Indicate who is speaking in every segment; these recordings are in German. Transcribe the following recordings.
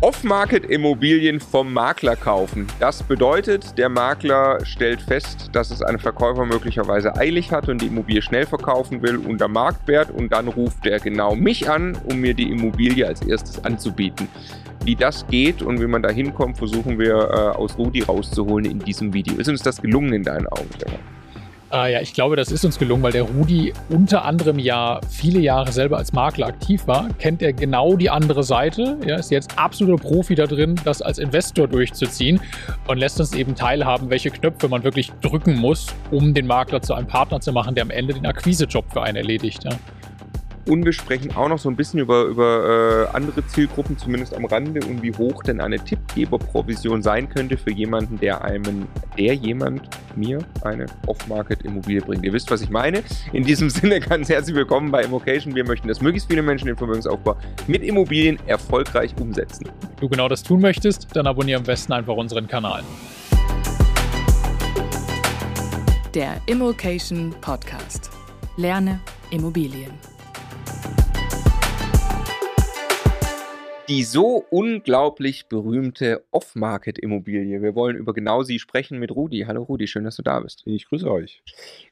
Speaker 1: Off-Market-Immobilien vom Makler kaufen. Das bedeutet, der Makler stellt fest, dass es ein Verkäufer möglicherweise eilig hat und die Immobilie schnell verkaufen will unter Marktwert und dann ruft er genau mich an, um mir die Immobilie als erstes anzubieten. Wie das geht und wie man da hinkommt, versuchen wir äh, aus Rudi rauszuholen in diesem Video. Ist uns das gelungen in deinen Augen, Stefan?
Speaker 2: Äh, ja, ich glaube, das ist uns gelungen, weil der Rudi unter anderem ja viele Jahre selber als Makler aktiv war, kennt er genau die andere Seite, ja, ist jetzt absoluter Profi da drin, das als Investor durchzuziehen und lässt uns eben teilhaben, welche Knöpfe man wirklich drücken muss, um den Makler zu einem Partner zu machen, der am Ende den Akquisejob für einen erledigt. Ja.
Speaker 1: Und wir sprechen auch noch so ein bisschen über, über äh, andere Zielgruppen, zumindest am Rande, und wie hoch denn eine Tippgeberprovision sein könnte für jemanden, der einem, der jemand mir eine Off-Market-Immobilie bringt. Ihr wisst, was ich meine. In diesem Sinne ganz herzlich willkommen bei Immocation. Wir möchten, dass möglichst viele Menschen den Vermögensaufbau mit Immobilien erfolgreich umsetzen.
Speaker 2: Wenn du genau das tun möchtest, dann abonniere am besten einfach unseren Kanal.
Speaker 3: Der Immocation Podcast. Lerne Immobilien.
Speaker 1: Die so unglaublich berühmte Off-Market-Immobilie. Wir wollen über genau sie sprechen mit Rudi. Hallo Rudi, schön, dass du da bist.
Speaker 4: Ich grüße euch.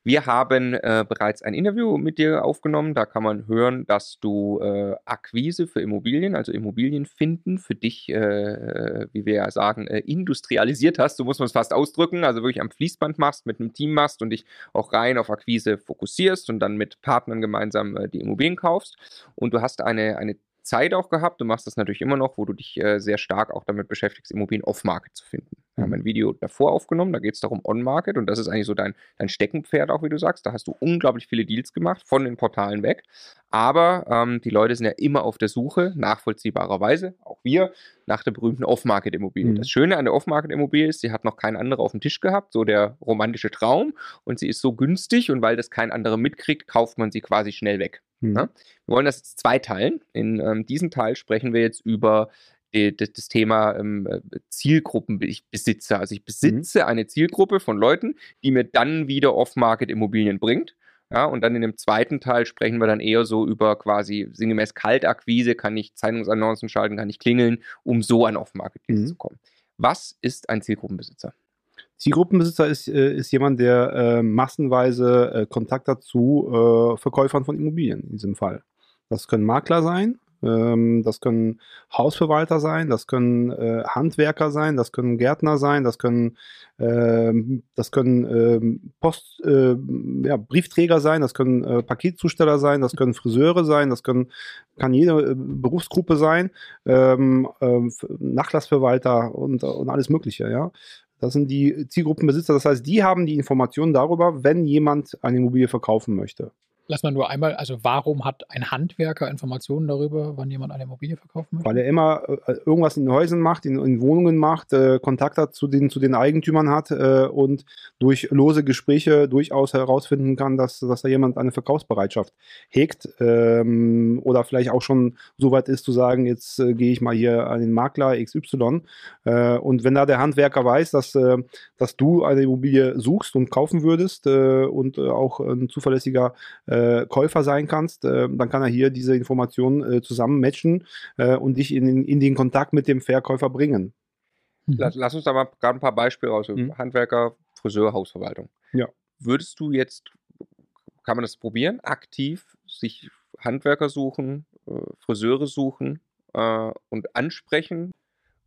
Speaker 1: Wir haben äh, bereits ein Interview mit dir aufgenommen. Da kann man hören, dass du äh, Akquise für Immobilien, also Immobilien finden, für dich, äh, wie wir ja sagen, äh, industrialisiert hast. So muss man es fast ausdrücken. Also wirklich am Fließband machst, mit einem Team machst und dich auch rein auf Akquise fokussierst und dann mit Partnern gemeinsam äh, die Immobilien kaufst. Und du hast eine, eine Zeit auch gehabt. Du machst das natürlich immer noch, wo du dich äh, sehr stark auch damit beschäftigst, Immobilien off-Market zu finden. Wir haben mhm. ein Video davor aufgenommen, da geht es darum On-Market und das ist eigentlich so dein, dein Steckenpferd auch, wie du sagst. Da hast du unglaublich viele Deals gemacht, von den Portalen weg. Aber ähm, die Leute sind ja immer auf der Suche, nachvollziehbarerweise, auch wir, nach der berühmten Off-Market-Immobilie. Mhm. Das Schöne an der Off-Market-Immobilie ist, sie hat noch kein anderer auf dem Tisch gehabt, so der romantische Traum und sie ist so günstig und weil das kein anderer mitkriegt, kauft man sie quasi schnell weg. Mhm. Ne? Wir wollen das jetzt zweiteilen. In ähm, diesem Teil sprechen wir jetzt über die, das, das, Thema ähm, Zielgruppenbesitzer. Also ich mhm. besitze mhm. eine Zielgruppe von Leuten, die mir dann wieder Off-Market-Immobilien bringt. Ja, und dann in dem zweiten Teil sprechen wir dann eher so über quasi sinngemäß Kaltakquise, kann ich Zeitungsannoncen schalten, kann ich klingeln, um so an Off-Market mhm. zu kommen. Was ist ein Zielgruppenbesitzer?
Speaker 4: Zielgruppenbesitzer ist, äh, ist jemand, der äh, massenweise äh, Kontakt hat zu äh, Verkäufern von Immobilien in diesem Fall. Das können Makler sein, ähm, das können Hausverwalter sein, das können äh, Handwerker sein, das können Gärtner sein, das können, ähm, das können ähm, Post, äh, ja, Briefträger sein, das können äh, Paketzusteller sein, das können Friseure sein, das können, kann jede äh, Berufsgruppe sein, ähm, äh, Nachlassverwalter und, und alles Mögliche, ja. Das sind die Zielgruppenbesitzer. Das heißt, die haben die Informationen darüber, wenn jemand eine Immobilie verkaufen möchte.
Speaker 2: Lass mal nur einmal, also warum hat ein Handwerker Informationen darüber, wann jemand eine Immobilie verkaufen möchte?
Speaker 4: Weil er immer äh, irgendwas in Häusern macht, in, in Wohnungen macht, äh, Kontakt hat zu den, zu den Eigentümern hat äh, und durch lose Gespräche durchaus herausfinden kann, dass, dass da jemand eine Verkaufsbereitschaft hegt ähm, oder vielleicht auch schon so weit ist zu sagen, jetzt äh, gehe ich mal hier an den Makler XY äh, und wenn da der Handwerker weiß, dass, äh, dass du eine Immobilie suchst und kaufen würdest und auch ein zuverlässiger äh, Käufer sein kannst, äh, dann kann er hier diese Informationen äh, zusammen matchen äh, und dich in, in den Kontakt mit dem Verkäufer bringen.
Speaker 1: Mhm. Lass, lass, uns da mal gerade ein paar Beispiele raus. Mhm. Handwerker, Friseur, Hausverwaltung.
Speaker 4: Ja.
Speaker 1: Würdest du jetzt, kann man das probieren, aktiv sich Handwerker suchen, äh, Friseure suchen äh, und ansprechen?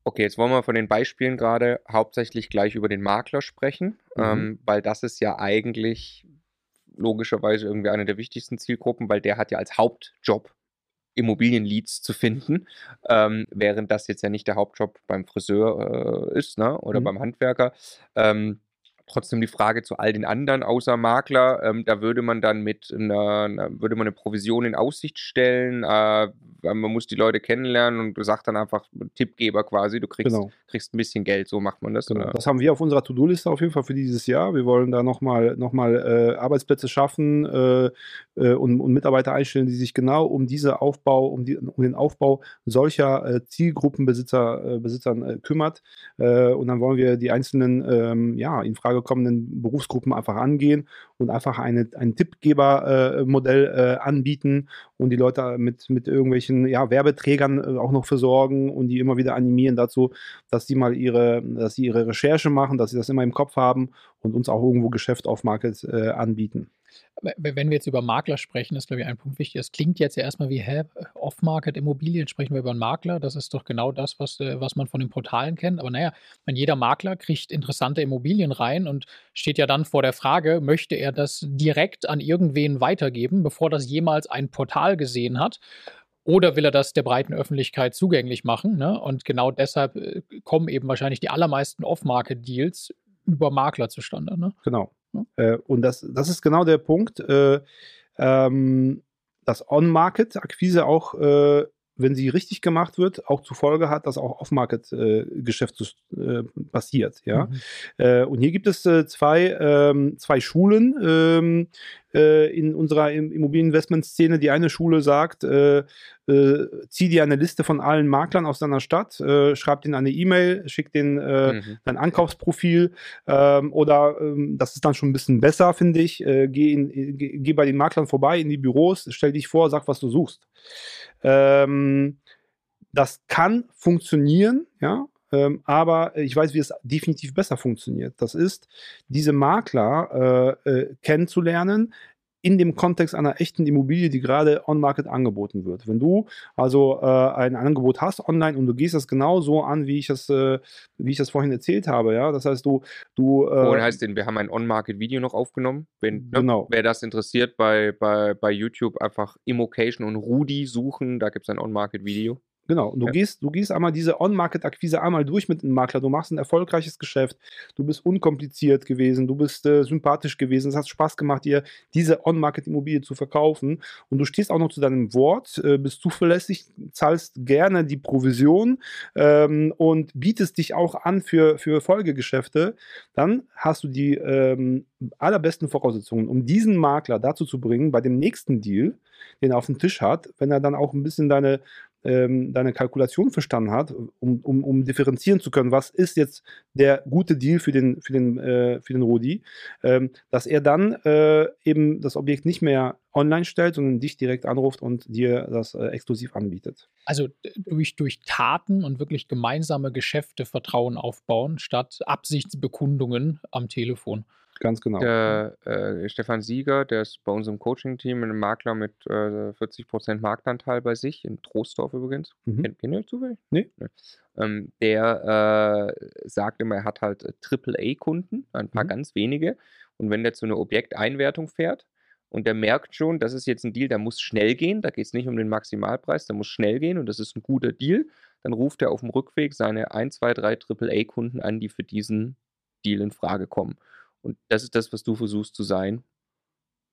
Speaker 1: Okay, jetzt wollen wir von den Beispielen gerade hauptsächlich gleich über den Makler sprechen, mhm. ähm, weil das ist ja eigentlich logischerweise irgendwie eine der wichtigsten Zielgruppen, weil der hat ja als Hauptjob Immobilienleads zu finden, ähm, während das jetzt ja nicht der Hauptjob beim Friseur äh, ist ne? oder mhm. beim Handwerker. Ähm, Trotzdem die Frage zu all den anderen außer Makler, ähm, da würde man dann mit einer, würde man eine Provision in Aussicht stellen, äh, man muss die Leute kennenlernen und du sagst dann einfach Tippgeber quasi, du kriegst, genau. kriegst ein bisschen Geld, so macht man das.
Speaker 4: Genau. Das haben wir auf unserer To-Do-Liste auf jeden Fall für dieses Jahr. Wir wollen da nochmal noch mal, äh, Arbeitsplätze schaffen äh, äh, und, und, Mitarbeiter einstellen, die sich genau um diese Aufbau, um, die, um den Aufbau solcher äh, Zielgruppenbesitzer äh, Besitzern kümmert. und dann wollen wir die einzelnen ähm, ja, in Frage kommenden Berufsgruppen einfach angehen und einfach eine, ein Tippgebermodell äh, anbieten und die Leute mit, mit irgendwelchen ja, Werbeträgern äh, auch noch versorgen und die immer wieder animieren dazu, dass sie mal ihre, dass sie ihre Recherche machen, dass sie das immer im Kopf haben und uns auch irgendwo Geschäft auf Market äh, anbieten.
Speaker 2: Wenn wir jetzt über Makler sprechen, ist, glaube ich, ein Punkt wichtig. Es klingt jetzt ja erstmal wie, hä, Off-Market-Immobilien, sprechen wir über einen Makler. Das ist doch genau das, was, äh, was man von den Portalen kennt. Aber naja, wenn jeder Makler kriegt interessante Immobilien rein und steht ja dann vor der Frage, möchte er das direkt an irgendwen weitergeben, bevor das jemals ein Portal gesehen hat? Oder will er das der breiten Öffentlichkeit zugänglich machen? Ne? Und genau deshalb äh, kommen eben wahrscheinlich die allermeisten Off-Market-Deals über Makler zustande. Ne?
Speaker 4: Genau. Äh, und das, das ist genau der Punkt, äh, ähm, dass On-Market-Akquise auch, äh, wenn sie richtig gemacht wird, auch zur Folge hat, dass auch Off-Market-Geschäft äh, passiert. Ja? Mhm. Äh, und hier gibt es zwei, ähm, zwei Schulen ähm, in unserer Immobilieninvestmentszene. Die eine Schule sagt, äh, zieh dir eine Liste von allen Maklern aus deiner Stadt, äh, schreib denen eine E-Mail, schick denen äh, mhm. dein Ankaufsprofil ähm, oder ähm, das ist dann schon ein bisschen besser, finde ich. Äh, geh, in, geh, bei den Maklern vorbei in die Büros, stell dich vor, sag, was du suchst. Ähm, das kann funktionieren, ja, ähm, aber ich weiß, wie es definitiv besser funktioniert. Das ist, diese Makler äh, äh, kennenzulernen, in dem Kontext einer echten Immobilie, die gerade on-market angeboten wird. Wenn du also äh, ein Angebot hast online und du gehst das genau so an, wie ich das, äh, wie ich das vorhin erzählt habe, ja, das heißt, du, du.
Speaker 1: Äh, Vorhin heißt denn, wir haben ein on-market-Video noch aufgenommen. Wenn, ne, genau. Wer das interessiert, bei, bei, bei YouTube einfach Immocation und Rudi suchen, da gibt es ein on-market-Video.
Speaker 4: Genau. Und du, ja. gehst, du gehst einmal diese On-Market-Akquise einmal durch mit einem Makler. Du machst ein erfolgreiches Geschäft. Du bist unkompliziert gewesen. Du bist äh, sympathisch gewesen. Es hat Spaß gemacht, dir diese On-Market-Immobilie zu verkaufen. Und du stehst auch noch zu deinem Wort, äh, bist zuverlässig, zahlst gerne die Provision ähm, und bietest dich auch an für, für Folgegeschäfte. Dann hast du die ähm, allerbesten Voraussetzungen, um diesen Makler dazu zu bringen, bei dem nächsten Deal, den er auf dem Tisch hat, wenn er dann auch ein bisschen deine ähm, deine Kalkulation verstanden hat, um, um, um differenzieren zu können, was ist jetzt der gute Deal für den, für den, äh, für den Rudi, ähm, dass er dann äh, eben das Objekt nicht mehr online stellt, sondern dich direkt anruft und dir das äh, exklusiv anbietet.
Speaker 2: Also durch, durch Taten und wirklich gemeinsame Geschäfte Vertrauen aufbauen, statt Absichtsbekundungen am Telefon.
Speaker 4: Ganz genau.
Speaker 1: Der äh, Stefan Sieger, der ist bei uns im Coaching-Team, ein Makler mit äh, 40% Marktanteil bei sich, in Troisdorf übrigens.
Speaker 4: Mhm.
Speaker 1: Kennt kennt ihr zufällig?
Speaker 4: Nee.
Speaker 1: Ähm, der äh, sagt immer, er hat halt äh, AAA-Kunden, ein paar
Speaker 4: Mhm.
Speaker 1: ganz wenige. Und wenn der zu einer Objekteinwertung fährt und der merkt schon, das ist jetzt ein Deal, der muss schnell gehen, da geht es nicht um den Maximalpreis, der muss schnell gehen und das ist ein guter Deal, dann ruft er auf dem Rückweg seine 1, 2, 3 AAA-Kunden an, die für diesen Deal in Frage kommen. Und das ist das, was du versuchst zu sein.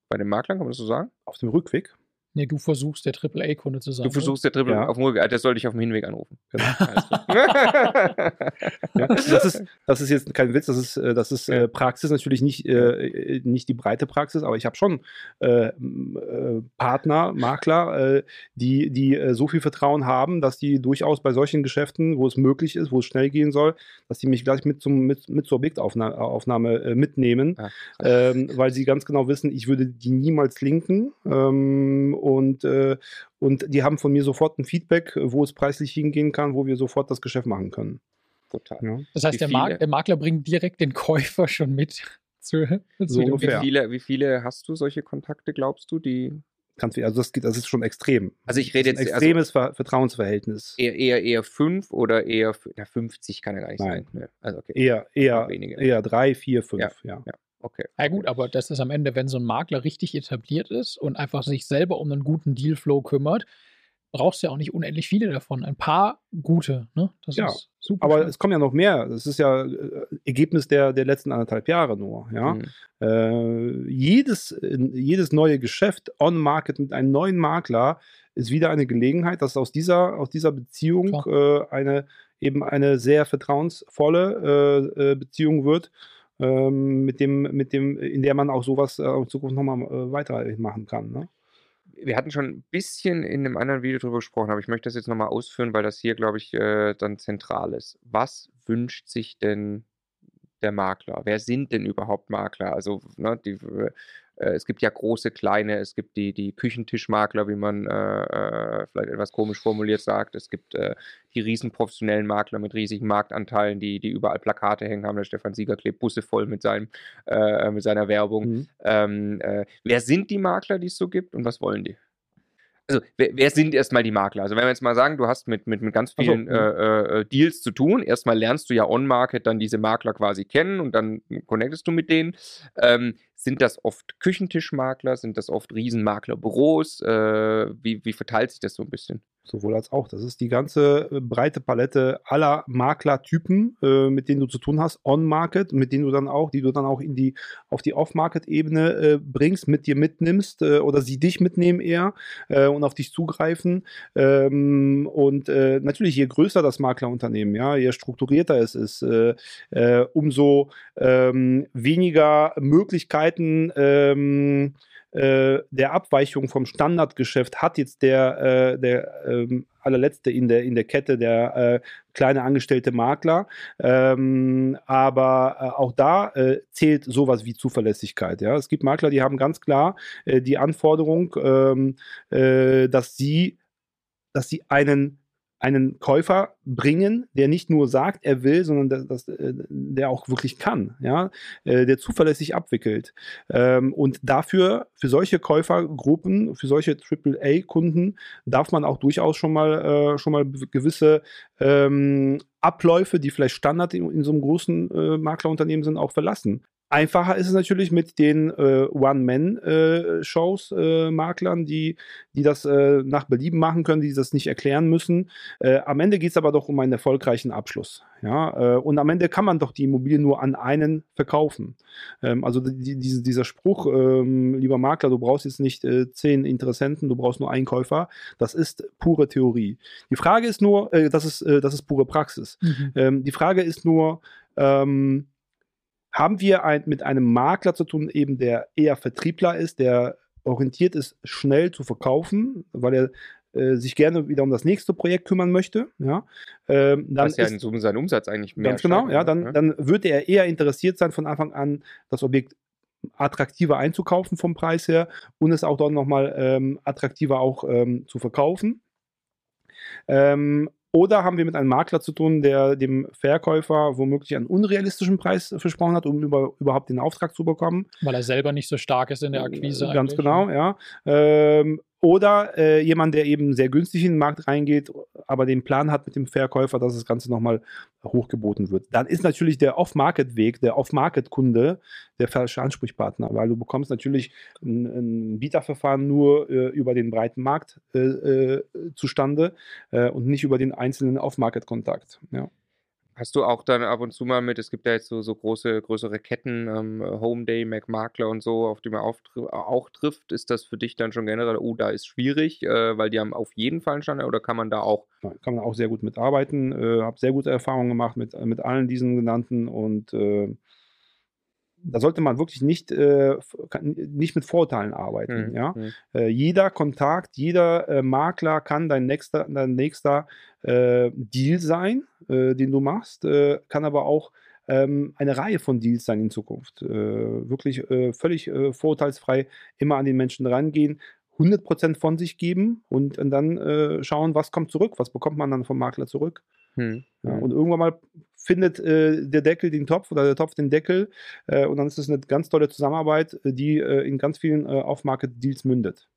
Speaker 1: Bei den Maklern, kann man das so sagen?
Speaker 4: Auf dem Rückweg.
Speaker 2: Nee, du versuchst der AAA-Kunde zu sein.
Speaker 1: Du versuchst der Triple
Speaker 4: Ja.
Speaker 1: auf dem Rückweg, das sollte ich auf dem Hinweg anrufen.
Speaker 4: Genau. Ja, das, ist, das ist jetzt kein Witz, das ist, äh, das ist
Speaker 1: Ja.
Speaker 4: äh, Praxis, natürlich nicht, äh, nicht die breite Praxis, aber ich habe schon äh, äh, Partner, Makler, äh, die, die so viel Vertrauen haben, dass die durchaus bei solchen Geschäften, wo es möglich ist, wo es schnell gehen soll, dass die mich gleich mit, zum, mit, mit zur Objektaufnahme Aufnahme, äh, mitnehmen,
Speaker 1: Ah,
Speaker 4: ähm, weil sie ganz genau wissen, ich würde die niemals linken ähm, und, äh, und die haben von mir sofort ein Feedback, wo es preislich hingehen kann, wo wir sofort das Geschäft machen können.
Speaker 1: Total.
Speaker 4: Ja.
Speaker 2: Das heißt, der? Mak der Makler bringt direkt den Käufer schon mit. Zu,
Speaker 4: So ungefähr.
Speaker 1: Wie viele, wie viele hast du solche Kontakte, glaubst du, die
Speaker 4: Ganz viel. Also das, geht, das ist schon extrem.
Speaker 1: Also ich rede jetzt-
Speaker 4: ein extremes Ver Vertrauensverhältnis.
Speaker 1: eher, eher, eher fünf oder eher na, 50 kann ja gar nicht
Speaker 4: Nein.
Speaker 1: sein. Ne? Also okay.
Speaker 4: Eher, eher,
Speaker 1: weniger.
Speaker 4: eher drei, vier, fünf.
Speaker 1: Ja.
Speaker 4: Ja.
Speaker 1: Okay.
Speaker 2: Ja gut, aber das ist am Ende, wenn so ein Makler richtig etabliert ist und einfach sich selber um einen guten Dealflow kümmert, brauchst du ja auch nicht unendlich viele davon. Ein paar gute, ne? Das
Speaker 4: Ja,
Speaker 2: ist super.
Speaker 4: Aber
Speaker 2: schön.
Speaker 4: es kommen ja noch mehr. Das ist ja äh, Ergebnis der, der letzten anderthalb Jahre nur. Ja?
Speaker 1: Mhm.
Speaker 4: Äh, jedes, jedes neue Geschäft on-Market mit einem neuen Makler ist wieder eine Gelegenheit, dass aus dieser, aus dieser Beziehung äh, eine eben eine sehr vertrauensvolle äh, äh, Beziehung wird, ähm, mit dem, mit dem, in der man auch sowas äh, in Zukunft nochmal äh, weitermachen kann. Ne?
Speaker 1: Wir hatten schon ein bisschen in einem anderen Video drüber gesprochen, aber ich möchte das jetzt nochmal ausführen, weil das hier, glaube ich, äh, dann zentral ist. Was wünscht sich denn der Makler? Wer sind denn überhaupt Makler? Also, ne, die, äh, es gibt ja große, kleine, es gibt die, die Küchentischmakler, wie man äh, äh, vielleicht etwas komisch formuliert sagt. Es gibt äh, die riesen professionellen Makler mit riesigen Marktanteilen, die, die überall Plakate hängen haben. Der Stefan Sieger klebt Busse voll mit, seinem, äh, mit seiner Werbung.
Speaker 4: Mhm.
Speaker 1: Ähm, äh, wer sind die Makler, die es so gibt und was wollen die? Also, wer, wer sind erstmal die Makler? Also, wenn wir jetzt mal sagen, du hast mit, mit, mit ganz
Speaker 4: Ach so,
Speaker 1: vielen
Speaker 4: mhm.
Speaker 1: äh, äh, Deals zu tun. Erstmal lernst du ja on-market dann diese Makler quasi kennen und dann connectest du mit denen. Ähm, sind das oft Küchentischmakler? Sind das oft Riesenmaklerbüros? Äh, wie, wie verteilt sich das so ein bisschen?
Speaker 4: Sowohl als auch. Das ist die ganze äh, breite Palette aller Maklertypen, äh, mit denen du zu tun hast, on-market, mit denen du dann auch, die du dann auch in die, auf die off-market-Ebene äh, bringst, mit dir mitnimmst äh, oder sie dich mitnehmen eher äh, und auf dich zugreifen. Ähm, und äh, natürlich, je größer das Maklerunternehmen, ja, je strukturierter es ist, umso ähm, weniger Möglichkeiten ähm, äh, der Abweichung vom Standardgeschäft hat jetzt der, äh, der ähm, allerletzte in der, in der Kette, der äh, kleine angestellte Makler. Ähm, aber äh, auch da äh, zählt sowas wie Zuverlässigkeit. Ja? Es gibt Makler, die haben ganz klar äh, die Anforderung, ähm, äh, dass sie, dass sie einen einen Käufer bringen, der nicht nur sagt, er will, sondern der, das, äh, der auch wirklich kann, ja, äh, der zuverlässig abwickelt. Ähm, und dafür, für solche Käufergruppen, für solche AAA-Kunden, darf man auch durchaus schon mal, äh, schon mal gewisse ähm, Abläufe, die vielleicht Standard in, in so einem großen Maklerunternehmen sind, auch verlassen. Einfacher ist es natürlich mit den äh, One-Man-Shows, äh, Maklern, die, die das äh, nach Belieben machen können, die das nicht erklären müssen. Äh, am Ende geht es aber doch um einen erfolgreichen Abschluss. Ja? Äh, und am Ende kann man doch die Immobilie nur an einen verkaufen. Ähm, also die, diese, dieser Spruch, ähm, lieber Makler, du brauchst jetzt nicht äh, zehn Interessenten, du brauchst nur einen Käufer, das ist pure Theorie. Die Frage ist nur, äh, das, ist, äh, das ist pure Praxis.
Speaker 2: Mhm.
Speaker 4: Ähm, die Frage ist nur, ähm, haben wir ein, mit einem Makler zu tun, eben der eher Vertriebler ist, der orientiert ist, schnell zu verkaufen, weil er äh, sich gerne wieder um das nächste Projekt kümmern möchte. Ja, ähm, dann
Speaker 1: Was ja
Speaker 4: ist,
Speaker 1: in seinen Umsatz eigentlich mehr
Speaker 4: ganz genau,
Speaker 1: steigert,
Speaker 4: ja, dann,
Speaker 1: ne?
Speaker 4: dann würde er eher interessiert sein, von Anfang an das Objekt attraktiver einzukaufen vom Preis her und es auch dort nochmal ähm, attraktiver auch ähm, zu verkaufen. Ähm, oder haben wir mit einem Makler zu tun, der dem Verkäufer womöglich einen unrealistischen Preis versprochen hat, um über, überhaupt den Auftrag zu bekommen?
Speaker 2: Weil er selber nicht so stark ist in der Akquise.
Speaker 4: Ganz eigentlich. genau, ja. Ähm, oder äh, jemand, der eben sehr günstig in den Markt reingeht, aber den Plan hat mit dem Verkäufer, dass das Ganze nochmal hochgeboten wird. Dann ist natürlich der Off-Market-Weg, der Off-Market-Kunde der falsche Ansprechpartner, weil du bekommst natürlich ein, ein Bieterverfahren nur äh, über den breiten Markt äh, äh zustande äh, und nicht über den einzelnen Off-Market-Kontakt. Ja.
Speaker 1: Hast du auch dann ab und zu mal mit, es gibt ja jetzt so, so große, größere Ketten, ähm, Home Day, McMakler und so, auf die man auch, auch trifft, ist das für dich dann schon generell, oh, da ist schwierig, äh, weil die haben auf jeden Fall einen Standard oder kann man da auch?
Speaker 4: Kann man auch sehr gut mitarbeiten, äh, habe sehr gute Erfahrungen gemacht mit, mit allen diesen genannten und äh, da sollte man wirklich nicht, äh, nicht mit Vorurteilen arbeiten. Mhm. Ja? Mhm. Äh, jeder Kontakt, jeder äh, Makler kann dein nächster, dein nächster äh, Deal sein, äh, den du machst, äh, kann aber auch ähm, eine Reihe von Deals sein in Zukunft. wirklich völlig vorurteilsfrei immer an den Menschen rangehen. 100% von sich geben und, und dann schauen, was kommt zurück, was bekommt man dann vom Makler zurück. Hm. Ja, und irgendwann mal findet äh, der Deckel den Topf oder der Topf den Deckel äh, und dann ist es eine ganz tolle Zusammenarbeit, äh, die äh, in ganz vielen äh, Off-Market-Deals mündet.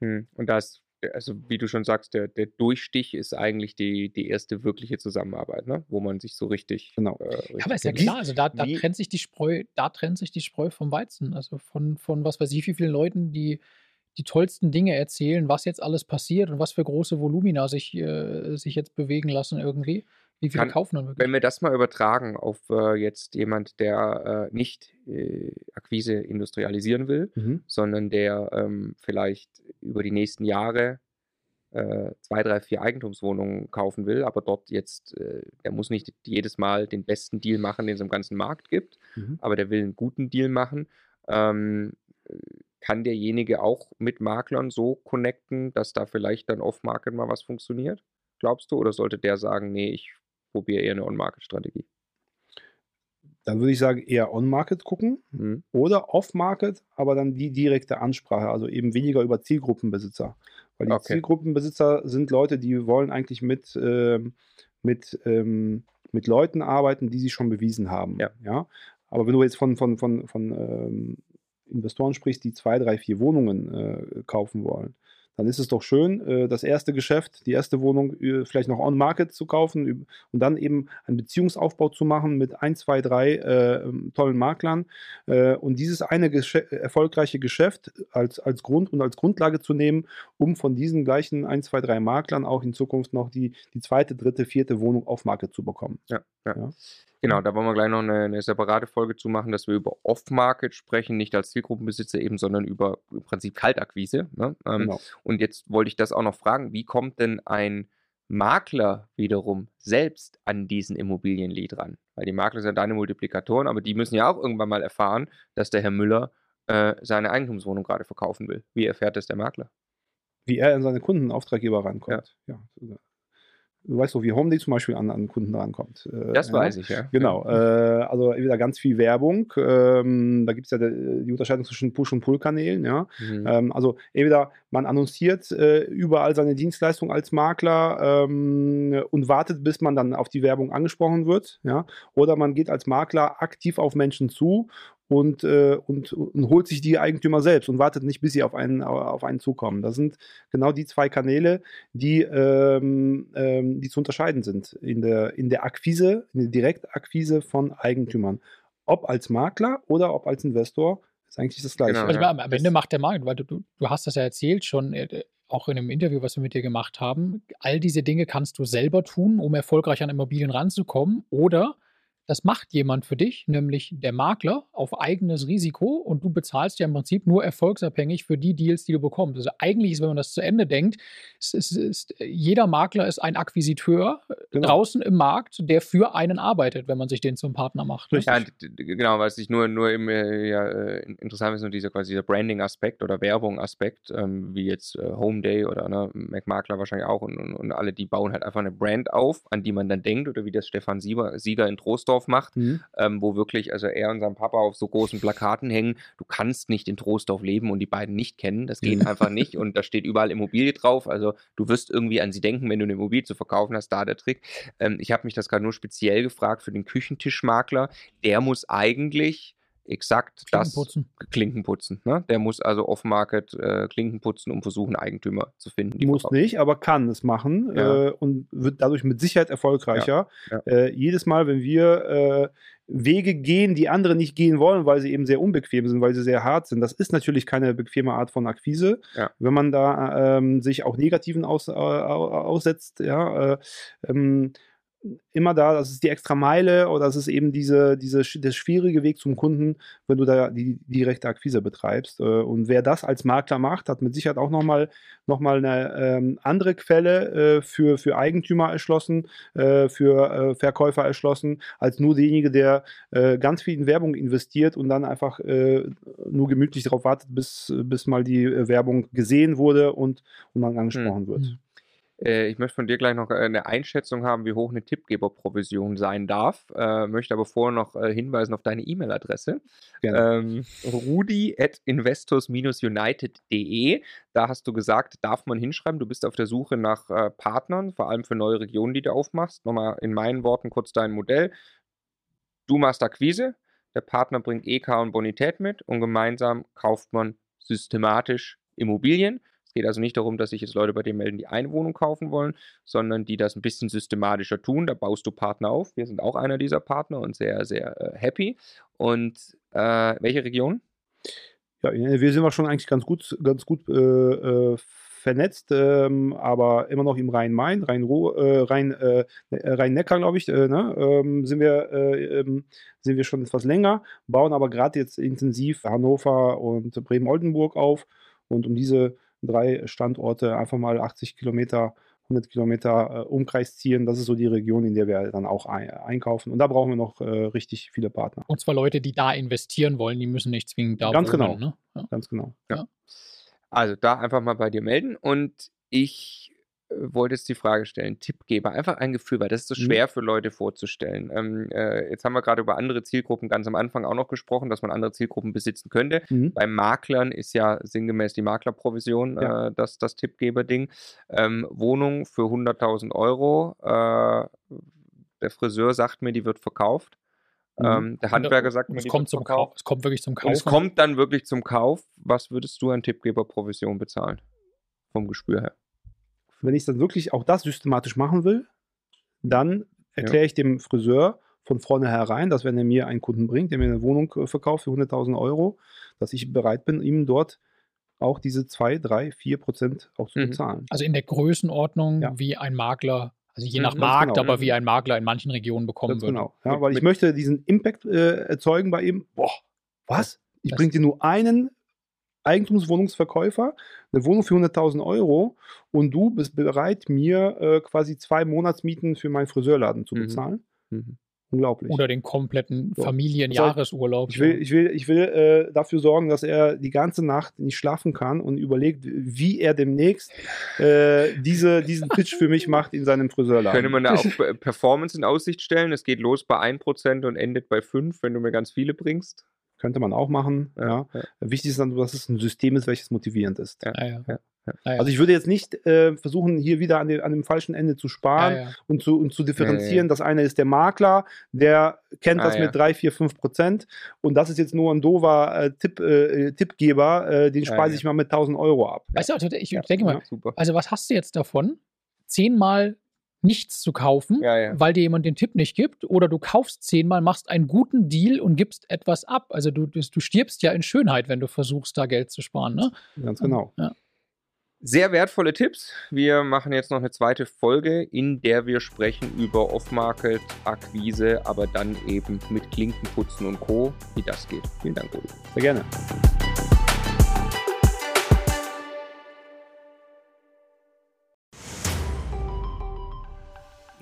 Speaker 1: Hm. Und das, also wie du schon sagst, der, der Durchstich ist eigentlich die, die erste wirkliche Zusammenarbeit, ne? wo man sich so richtig.
Speaker 2: Genau. Äh, richtig ja, aber ist ja klar, also da, da trennt sich die Spreu, da trennt sich die Spreu vom Weizen. Also von, von was weiß ich, wie vielen Leuten, die die tollsten Dinge erzählen, was jetzt alles passiert und was für große Volumina sich, äh, sich jetzt bewegen lassen irgendwie. Wie viele Kann, kaufen dann
Speaker 1: wirklich? Wenn wir das mal übertragen auf äh, jetzt jemand, der äh, nicht äh, Akquise industrialisieren will, mhm. sondern der ähm, vielleicht über die nächsten Jahre äh, zwei, drei, vier Eigentumswohnungen kaufen will, aber dort jetzt, äh, der muss nicht jedes Mal den besten Deal machen, den es im ganzen Markt gibt, mhm. aber der will einen guten Deal machen. Ähm, kann derjenige auch mit Maklern so connecten, dass da vielleicht dann off-Market mal was funktioniert? Glaubst du? Oder sollte der sagen, nee, ich probiere eher eine On-Market-Strategie?
Speaker 4: Dann würde ich sagen, eher On-Market gucken mhm. oder Off-Market, aber dann die direkte Ansprache, also eben weniger über Zielgruppenbesitzer. Weil die okay. Zielgruppenbesitzer sind Leute, die wollen eigentlich mit, äh, mit, ähm, mit Leuten arbeiten, die sie schon bewiesen haben. Ja. ja? Aber wenn du jetzt von, von, von, von ähm, Investoren sprichst, die zwei, drei, vier Wohnungen äh, kaufen wollen, dann ist es doch schön, äh, das erste Geschäft, die erste Wohnung äh, vielleicht noch on-market zu kaufen und dann eben einen Beziehungsaufbau zu machen mit ein, zwei, drei äh, ähm, tollen Maklern äh, und dieses eine Gesch erfolgreiche Geschäft als, als Grund und als Grundlage zu nehmen, um von diesen gleichen ein, zwei, drei Maklern auch in Zukunft noch die, die zweite, dritte, vierte Wohnung auf Market zu bekommen.
Speaker 1: Ja, ja. ja. Genau, da wollen wir gleich noch eine, eine separate Folge zu machen, dass wir über Off-Market sprechen, nicht als Zielgruppenbesitzer eben, sondern über im Prinzip Kaltakquise. Ne? Ähm, genau. Und jetzt wollte ich das auch noch fragen, wie kommt denn ein Makler wiederum selbst an diesen Immobilienlead ran? Weil die Makler sind deine Multiplikatoren, aber die müssen ja auch irgendwann mal erfahren, dass der Herr Müller äh, seine Eigentumswohnung gerade verkaufen will. Wie erfährt das der Makler?
Speaker 4: Wie er an seine Kunden, Auftraggeber rankommt. Ja. ja du weißt doch, wie Homeday zum Beispiel an, an Kunden rankommt.
Speaker 1: Äh, das weiß ich, ja.
Speaker 4: Genau. Äh, also wieder ganz viel Werbung. Ähm, da gibt es ja die, die Unterscheidung zwischen Push- und Pull-Kanälen. Ja? Mhm. Ähm, also entweder man annonciert äh, überall seine Dienstleistung als Makler ähm, und wartet, bis man dann auf die Werbung angesprochen wird. Ja? Oder man geht als Makler aktiv auf Menschen zu und, äh, und, und, holt sich die Eigentümer selbst und wartet nicht, bis sie auf einen, auf einen zukommen. Das sind genau die zwei Kanäle, die, ähm, ähm, die zu unterscheiden sind in der, in der Akquise, in der Direktakquise von Eigentümern. Ob als Makler oder ob als Investor, ist eigentlich das Gleiche. Genau,
Speaker 2: also ja. am Ende macht der Markt, weil du, du, du hast das ja erzählt schon, äh, auch in einem Interview, was wir mit dir gemacht haben. All diese Dinge kannst du selber tun, um erfolgreich an Immobilien ranzukommen oder das macht jemand für dich, nämlich der Makler, auf eigenes Risiko und du bezahlst ja im Prinzip nur erfolgsabhängig für die Deals, die du bekommst. Also eigentlich ist, wenn man das zu Ende denkt, ist, ist, ist, jeder Makler ist ein Akquisiteur äh, genau. draußen im Markt, der für einen arbeitet, wenn man sich den zum Partner macht.
Speaker 1: Ne? Ja, genau, was ich nur, nur im, äh, ja, äh, interessant ist, nur dieser quasi dieser Branding-Aspekt oder Werbung-Aspekt, ähm, wie jetzt äh, Home Day oder ne, McMakler wahrscheinlich auch und, und, und, alle, die bauen halt einfach eine Brand auf, an die man dann denkt oder wie das Stefan Sieger, Sieger in Trostorf Troisdorf macht, mhm. ähm, wo wirklich, also er und sein Papa auf so großen Plakaten hängen, du kannst nicht in Troisdorf leben und die beiden nicht kennen. Das geht mhm. einfach nicht. Und da steht überall Immobilie drauf. Also du wirst irgendwie an sie denken, wenn du eine Immobilie zu verkaufen hast, da der Trick. Ähm, ich habe mich das gerade nur speziell gefragt für den Küchentischmakler. Der muss eigentlich exakt
Speaker 2: Klinkenputzen.
Speaker 1: das Klinkenputzen. Ne? Der muss also off-market äh, Klinken putzen, um versuchen, Eigentümer zu finden.
Speaker 4: Muss verkaufen. nicht, aber kann es machen ja. äh, und wird dadurch mit Sicherheit erfolgreicher. Ja. Ja. Äh, jedes Mal, wenn wir äh, Wege gehen, die andere nicht gehen wollen, weil sie eben sehr unbequem sind, weil sie sehr hart sind. Das ist natürlich keine bequeme Art von Akquise. Wenn man da ähm, sich auch Negativen aus, äh, aussetzt, ja, äh, ähm, immer da, das ist die extra Meile oder das ist eben diese, diese, der schwierige Weg zum Kunden, wenn du da die direkte Akquise betreibst. Äh, und wer das als Makler macht, hat mit Sicherheit auch nochmal noch mal eine ähm, andere Quelle äh, für, für Eigentümer erschlossen, äh, für äh, Verkäufer erschlossen, als nur derjenige, der äh, ganz viel in Werbung investiert und dann einfach äh, nur gemütlich darauf wartet, bis, bis mal die Werbung gesehen wurde und, und dann angesprochen hm. wird.
Speaker 1: Äh, ich möchte von dir gleich noch äh, eine Einschätzung haben, wie hoch eine Tippgeberprovision sein darf. Äh, möchte aber vorher noch äh, hinweisen auf deine E-Mail-Adresse. Ähm, rudi at investors-united.de. Da hast du gesagt, darf man hinschreiben. Du bist auf der Suche nach äh, Partnern, vor allem für neue Regionen, die du aufmachst. Nochmal in meinen Worten kurz dein Modell. Du machst Akquise, der Partner bringt EK und Bonität mit und gemeinsam kauft man systematisch Immobilien geht also nicht darum, dass sich jetzt Leute bei dir melden, die eine Wohnung kaufen wollen, sondern die das ein bisschen systematischer tun. Da baust du Partner auf. Wir sind auch einer dieser Partner und sehr, sehr äh, happy. Und äh, welche Region?
Speaker 4: Ja, wir sind schon eigentlich ganz gut, ganz gut äh, äh vernetzt, ähm, aber immer noch im Rhein-Main, Rhein-Neckar, äh, Rhein, äh, Rhein glaube ich, äh, ne, ähm, sind, wir, äh, ähm, sind wir schon etwas länger, bauen aber gerade jetzt intensiv Hannover und Bremen-Oldenburg auf. Und um diese drei Standorte einfach mal 80 Kilometer 100 Kilometer äh, Umkreis ziehen. Das ist so die Region, in der wir dann auch ein, einkaufen. Und da brauchen wir noch äh, richtig viele Partner.
Speaker 2: Und zwar Leute, die da investieren wollen, die müssen nicht zwingend da
Speaker 4: Ganz wohnen, genau. Ne? Ja. Ganz genau.
Speaker 1: Ja. Also da einfach mal bei dir melden. Und ich wollte jetzt die Frage stellen, Tippgeber, einfach ein Gefühl, weil das ist so mhm. schwer für Leute vorzustellen. Ähm, äh, jetzt haben wir gerade über andere Zielgruppen ganz am Anfang auch noch gesprochen, dass man andere Zielgruppen besitzen könnte. Mhm. Bei Maklern ist ja sinngemäß die Maklerprovision ja. äh, das, das Tippgeber-Ding. Ähm, Wohnung für 100.000 Euro, äh, der Friseur sagt mir, die wird verkauft. Mhm. Ähm, der Handwerker sagt mir,
Speaker 2: es kommt zum Kauf. Es kommt wirklich zum Kauf. Und
Speaker 1: es kommt dann wirklich zum Kauf. Was würdest du an Tippgeberprovision bezahlen? Vom Gespür her.
Speaker 4: Wenn ich dann wirklich auch das systematisch machen will, dann erkläre ja. ich dem Friseur von vornherein, dass wenn er mir einen Kunden bringt, der mir eine Wohnung äh, verkauft für 100.000 Euro, dass ich bereit bin, ihm dort auch diese 2, 3, 4 Prozent auch zu mhm. bezahlen.
Speaker 2: Also in der Größenordnung, ja. wie ein Makler, also je nach mhm, Markt, genau. aber wie ein Makler in manchen Regionen bekommen würde. Genau,
Speaker 4: ja, weil ich möchte diesen Impact äh, erzeugen bei ihm. Boah, was? Ich bringe dir nur einen Eigentumswohnungsverkäufer eine Wohnung für 100.000 Euro und du bist bereit, mir äh, quasi zwei Monatsmieten für meinen Friseurladen zu mhm. bezahlen. Mhm. Mhm. Unglaublich.
Speaker 2: Oder den kompletten so. Familienjahresurlaub.
Speaker 4: Ich will, ich will, ich will äh, dafür sorgen, dass er die ganze Nacht nicht schlafen kann und überlegt, wie er demnächst äh, diese, diesen Pitch für mich macht in seinem Friseurladen.
Speaker 1: Könnte man da auch Performance in Aussicht stellen? Es geht los bei 1% und endet bei 5, wenn du mir ganz viele bringst.
Speaker 4: Könnte man auch machen. Ja, ja. Wichtig ist dann, dass es ein System ist, welches motivierend ist. Also ich würde jetzt nicht äh, versuchen, hier wieder an, den, an, dem falschen Ende zu sparen Und, zu, und zu differenzieren. Das eine ist der Makler, der kennt ah, das mit 3, 4, 5 Prozent. Und das ist jetzt nur ein dover äh, Tipp, äh, Tippgeber, äh, den speise ich mal mit 1000 Euro ab.
Speaker 2: Weißt du, ich denke mal, also was hast du jetzt davon? Zehnmal nichts zu kaufen, ja, ja. weil dir jemand den Tipp nicht gibt, oder du kaufst zehnmal, machst einen guten Deal und gibst etwas ab. Also du, du stirbst ja in Schönheit, wenn du versuchst, da Geld zu sparen. Ne?
Speaker 4: Ganz genau.
Speaker 1: Ja. Sehr wertvolle Tipps. Wir machen jetzt noch eine zweite Folge, in der wir sprechen über Off-Market-Akquise, aber dann eben mit Klinkenputzen und Co., wie das geht. Vielen Dank, Rudi.
Speaker 4: Sehr gerne.